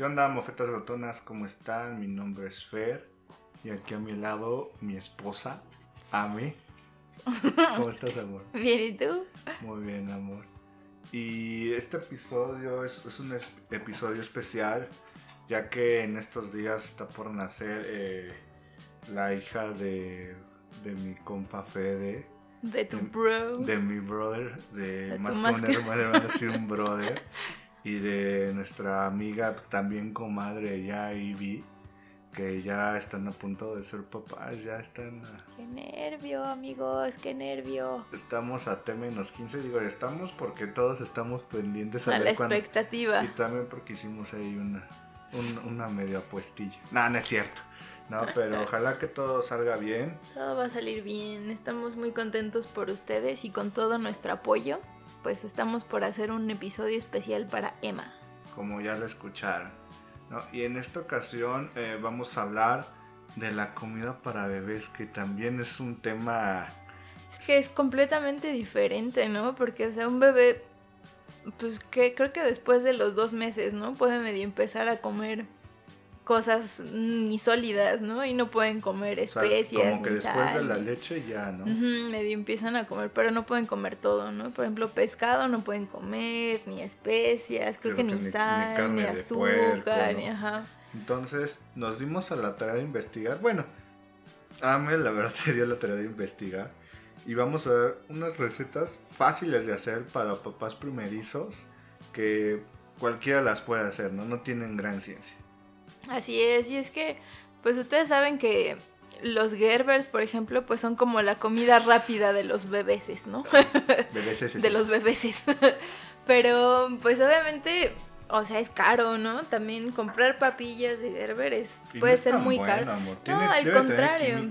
¿Qué onda, mofetas glotonas? ¿Cómo están? Mi nombre es Fer. Y aquí a mi lado, mi esposa, Ame. ¿Cómo estás, amor? Bien, ¿y tú? Muy bien, amor. Y este episodio es, es un episodio especial, ya que en estos días está por nacer eh, la hija de, de mi compa Fede, De tu De- bro. de mi brother, de De más que un hermano, hermano, sí, un brother, y de nuestra amiga, también comadre, ya Ivy, que ya están a punto de ser papás, ya están a- Qué nervio, amigos, qué nervio. Estamos a T-15, digo, estamos porque todos estamos pendientes a, A la expectativa. Y también porque hicimos ahí una, un- una media apuestilla. No, no es cierto. No, pero ojalá que todo salga bien. Todo va a salir bien. Estamos muy contentos por ustedes y con todo nuestro apoyo. Pues estamos por hacer un episodio especial para Emma. como ya lo escucharon. ¿no? Y en esta ocasión eh, vamos a hablar de la comida para bebés, que también es un tema... Es que es completamente diferente, ¿no? Porque, o sea, un bebé, pues que creo que después de los dos meses, ¿no? Puede medio empezar a comer cosas ni sólidas, ¿no? Y no pueden comer o sea, especias. como que ni después de la ni- leche ya, ¿no? Medio empiezan a comer, pero no pueden comer todo, ¿no? Por ejemplo, pescado no pueden comer, ni especias, creo, Creo que, que ni ni- ni sal, ni, de azúcar, puerco, ni ¿no? ajá. Entonces nos dimos a la tarea de investigar. Bueno, Ame la verdad se dio la tarea de investigar. Y vamos a ver unas recetas fáciles de hacer para papás primerizos que cualquiera las puede hacer, ¿no? No tienen gran ciencia. Así es, y es que, pues ustedes saben que los Gerbers, por ejemplo, pues son como la comida rápida de los bebeses, ¿no? Bebés ese- de los bebeses. Pero, pues obviamente, o sea, es caro, ¿no? También comprar papillas de Gerber es, no puede ser muy bueno, caro. amor. No, al contrario.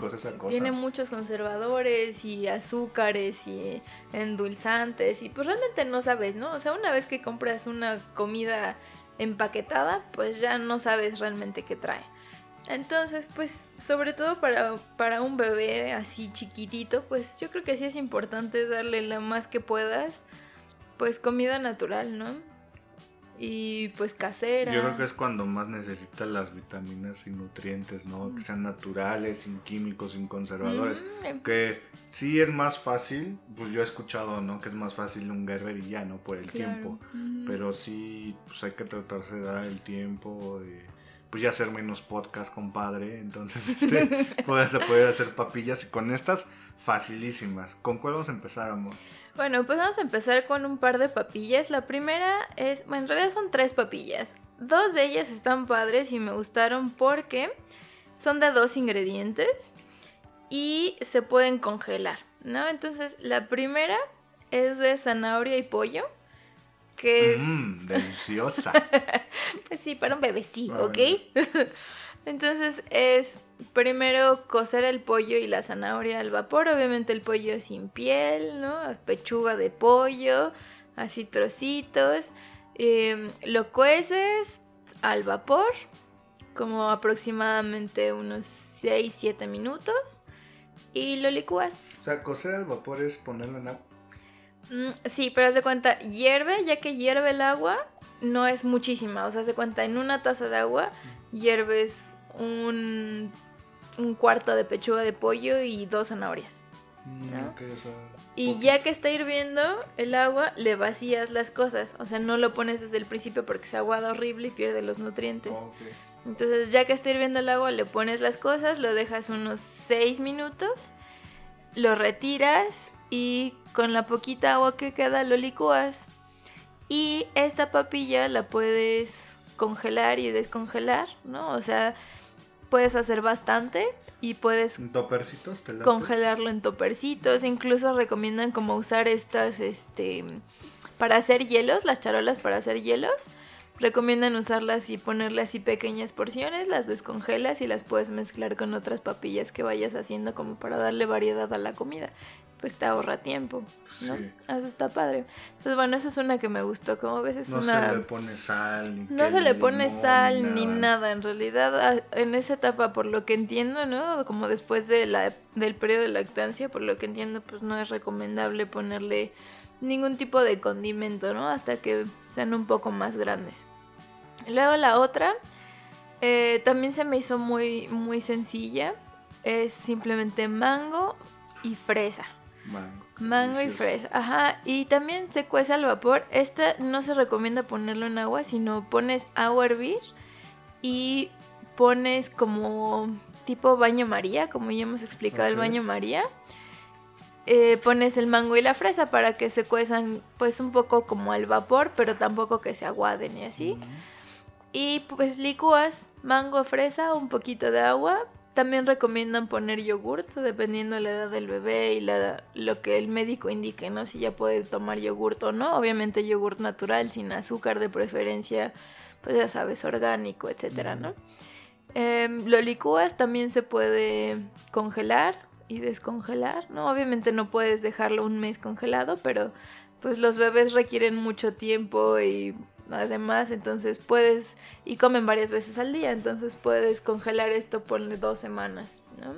Tiene muchos conservadores y azúcares y endulzantes y pues realmente no sabes, ¿no? O sea, una vez que compras una comida empaquetada, pues ya no sabes realmente qué trae. Entonces, pues sobre todo para, para un bebé así chiquitito, pues yo creo que sí es importante darle lo más que puedas, pues comida natural, ¿no? Y pues casera. Yo creo que es cuando más necesita las vitaminas y nutrientes, ¿no? Que sean naturales, sin químicos, sin conservadores. Mm, Que sí es más fácil, pues yo he escuchado, ¿no? Que es más fácil un Gerber y ya, ¿no? Por el claro. tiempo. Mm. Pero sí, pues hay que tratarse de dar el tiempo, de, pues ya hacer menos podcast, compadre. Entonces, este, puedes poder hacer papillas y con estas facilísimas. ¿Con cuál vamos a empezar, amor? Bueno, pues vamos a empezar con un par de papillas. La primera es, bueno, en realidad son tres papillas. Dos de ellas están padres y me gustaron porque son de dos ingredientes y se pueden congelar, ¿no? Entonces, la primera es de zanahoria y pollo, que es... Mmm, deliciosa. Pues sí, para un bebé sí, Ah, ¿ok? Entonces es primero cocer el pollo y la zanahoria al vapor, obviamente el pollo sin piel, ¿no? Pechuga de pollo, así trocitos. Eh, lo cueces al vapor, como aproximadamente unos 6-7 minutos, y lo licúas. o sea, cocer al vapor es ponerlo en agua. Mm, sí, pero haz de cuenta, hierve, ya que hierve el agua, no es muchísima. O sea, haz de cuenta, en una taza de agua hierves un, un cuarto de pechuga de pollo y dos zanahorias. Mm, ¿No? ok, o sea, Y ya que está hirviendo el agua, le vacías las cosas. O sea, no lo pones desde el principio porque se aguada horrible y pierde los nutrientes. Entonces, ya que está hirviendo el agua, le pones las cosas, lo dejas unos 6 minutos, lo retiras y con la poquita agua que queda lo licúas. Y esta papilla la puedes congelar y descongelar, ¿no? O sea, puedes hacer bastante y puedes ¿En topercitos te late? congelarlo en topercitos. Incluso recomiendan como usar estas, este, para hacer hielos, las charolas para hacer hielos. Recomiendan usarlas y ponerle así pequeñas porciones, las descongelas y las puedes mezclar con otras papillas que vayas haciendo como para darle variedad a la comida. Pues te ahorra tiempo, ¿no? Sí. Eso está padre. Entonces, bueno, eso es una que me gustó. Como ves, es No una... se le pone sal, ni No se le pone limón, sal ni nada, en realidad en esa etapa por lo que entiendo, ¿no? Como después de la, del periodo de lactancia, por lo que entiendo, pues no es recomendable ponerle ningún tipo de condimento, ¿no? Hasta que sean un poco más grandes. Luego la otra, eh, también se me hizo muy, muy sencilla, es simplemente mango y fresa. Mango. Mango y fresa, ajá. Y también se cuece al vapor. Esta no se recomienda ponerlo en agua, sino pones agua a hervir y pones como tipo baño María, como ya hemos explicado el baño María. Eh, pones el mango y la fresa para que se cuezan pues un poco como al vapor, pero tampoco que se aguaden y así. Y pues licúas mango, fresa, un poquito de agua. También recomiendan poner yogurt, dependiendo de la edad del bebé y la, lo que el médico indique, ¿no? Si ya puede tomar yogurt o no. Obviamente yogurt natural, sin azúcar de preferencia, pues ya sabes, orgánico, etcétera, ¿no? Em, lo licúas, también se puede congelar y descongelar, ¿no? Obviamente no puedes dejarlo un mes congelado, pero pues los bebés requieren mucho tiempo y además entonces puedes y comen varias veces al día, entonces puedes congelar esto por dos semanas, ¿no?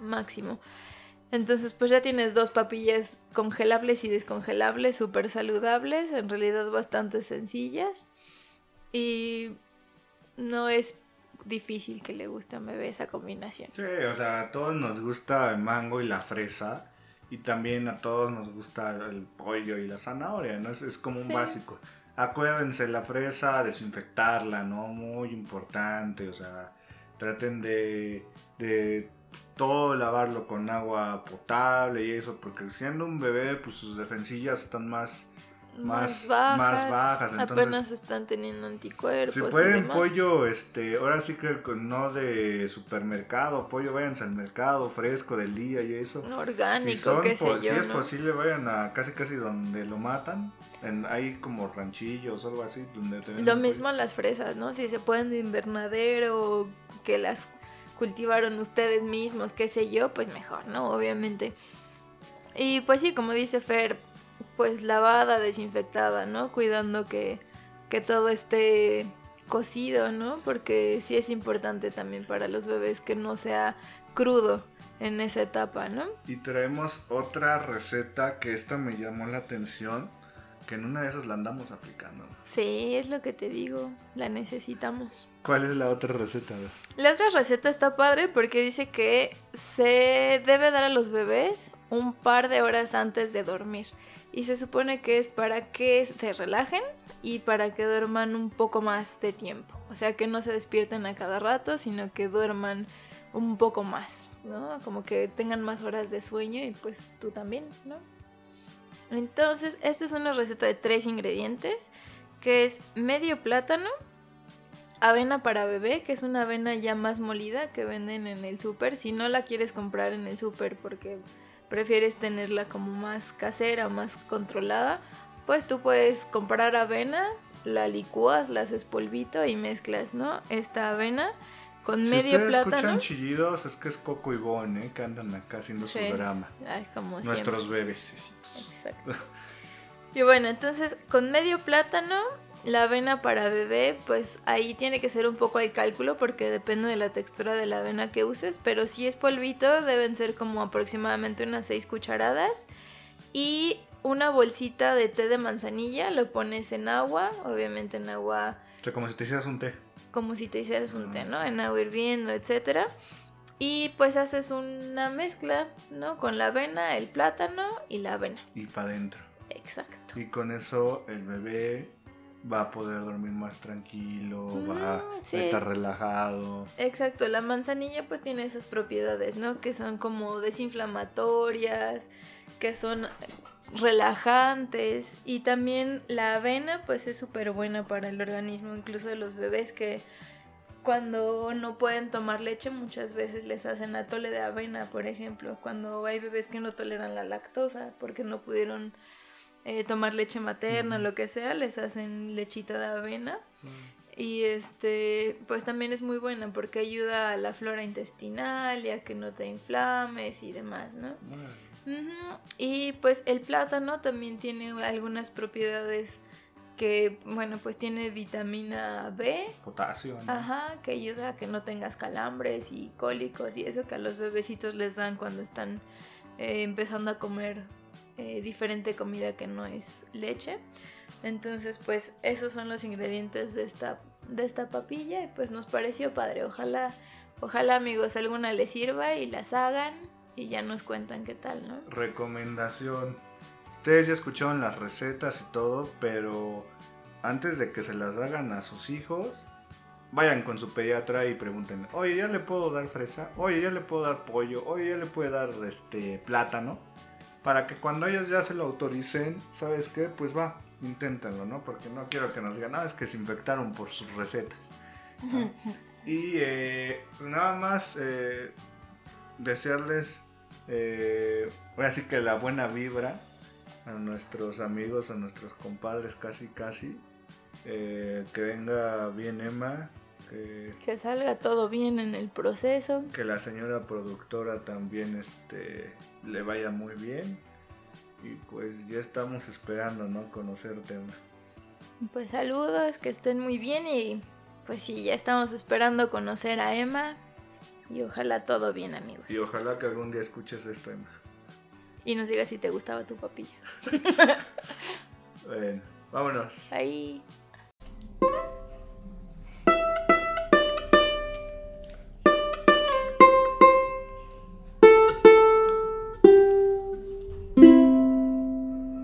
Máximo. Entonces pues ya tienes dos papillas congelables y descongelables, súper saludables, en realidad bastante sencillas y no es difícil que le guste a un bebé esa combinación. Sí, o sea, a todos nos gusta el mango y la fresa. Y también a todos nos gusta el pollo y la zanahoria, ¿no? Es, es como un Sí. básico. Acuérdense, la fresa, desinfectarla, ¿no? Muy importante, o sea, traten de, de todo lavarlo con agua potable y eso, porque siendo un bebé, pues sus defensillas están más... Más- más bajas, entonces- apenas están teniendo anticuerpos. Si pueden pollo, este, ahora sí que no de supermercado, pollo váyanse al mercado fresco del día y eso. orgánico, si son, qué sé yo, si es ¿no? posible, vayan a casi casi donde lo matan. En, hay como ranchillos o algo así. Donde Lo pollo. mismo las fresas, ¿no? Si se pueden de invernadero, que las cultivaron ustedes mismos, qué sé yo, pues mejor, ¿no? Obviamente. Y pues sí, como dice Fer, pues lavada, desinfectada, ¿no? Cuidando que, que todo esté cocido, ¿no? Porque sí es importante también para los bebés que no sea crudo en esa etapa, ¿no? Y traemos otra receta que esta me llamó la atención. Que en una de esas la andamos aplicando. Sí, es lo que te digo, la necesitamos. ¿Cuál es la otra receta? La otra receta está padre porque dice que se debe dar a los bebés un par de horas antes de dormir. Y se supone que es para que se relajen y para que duerman un poco más de tiempo. O sea, que no se despierten a cada rato, sino que duerman un poco más, ¿no? Como que tengan más horas de sueño y pues tú también, ¿no? Entonces, esta es una receta de tres ingredientes, que es medio plátano, avena para bebé, que es una avena ya más molida que venden en el súper. Si no la quieres comprar en el súper porque prefieres tenerla como más casera, más controlada, pues tú puedes comprar avena, la licúas, la haces polvito y mezclas, ¿no? Esta avena con Si medio ustedes plátano. escuchan chillidos, es que es Coco y Bon, ¿eh? Que andan acá haciendo Sí. su drama. Ay, como Nuestros sí. Exacto. Y bueno, entonces con medio plátano, la avena para bebé, pues ahí tiene que ser un poco el cálculo porque depende de la textura de la avena que uses, pero si es polvito deben ser como aproximadamente unas 6 cucharadas y una bolsita de té de manzanilla, lo pones en agua, obviamente en agua O sea, como si te hicieras un té. como si te hicieras un té, ¿no? En agua hirviendo, etcétera. Y pues haces una mezcla, ¿no? Con la avena, el plátano y la avena. Y para adentro. Exacto. Y con eso el bebé va a poder dormir más tranquilo, va Mm, a sí. estar relajado. Exacto, la manzanilla pues tiene esas propiedades, ¿no? Que son como desinflamatorias, que son relajantes y también la avena pues es súper buena para el organismo, incluso de los bebés que cuando no pueden tomar leche muchas veces les hacen atole de avena, por ejemplo, cuando hay bebés que no toleran la lactosa porque no pudieron eh, tomar leche materna, lo que sea, les hacen lechita de avena. Y este, pues también es muy buena porque ayuda a la flora intestinal y a que no te inflames y demás, ¿no? Y pues el plátano también tiene algunas propiedades que, bueno, pues tiene vitamina B, Potasio, ¿no? ajá, que ayuda a que no tengas calambres y cólicos y eso que a los bebecitos les dan cuando están eh, empezando a comer eh, diferente comida que no es leche. Entonces, pues esos son los ingredientes de esta, de esta papilla y pues nos pareció padre. Ojalá, ojalá amigos alguna les sirva y las hagan y ya nos cuentan qué tal, ¿no? Recomendación. Ustedes ya escucharon las recetas y todo, pero antes de que se las hagan a sus hijos, vayan con su pediatra y pregunten, oye, ¿ya le puedo dar fresa? Oye, ¿ya le puedo dar pollo? Oye, ¿ya le puedo dar este plátano? Para que cuando ellos ya se lo autoricen, ¿sabes qué? Pues va, inténtenlo, ¿no? Porque no quiero que nos digan, no, es que se infectaron por sus recetas. ¿no? Y eh, nada más eh, desearles, eh, que la buena vibra a nuestros amigos, a nuestros compadres casi casi. eh, que venga bien Emma, que, Que salga todo bien en el proceso. que la señora productora también este, le vaya muy bien. Y pues ya estamos esperando, ¿no? Conocerte, Emma. Pues saludos, que estén muy bien y pues sí, ya estamos esperando conocer a Emma y ojalá todo bien amigos. Y ojalá que algún día escuches esto, Emma. Y nos digas si te gustaba tu papilla. Bueno, vámonos. Ahí.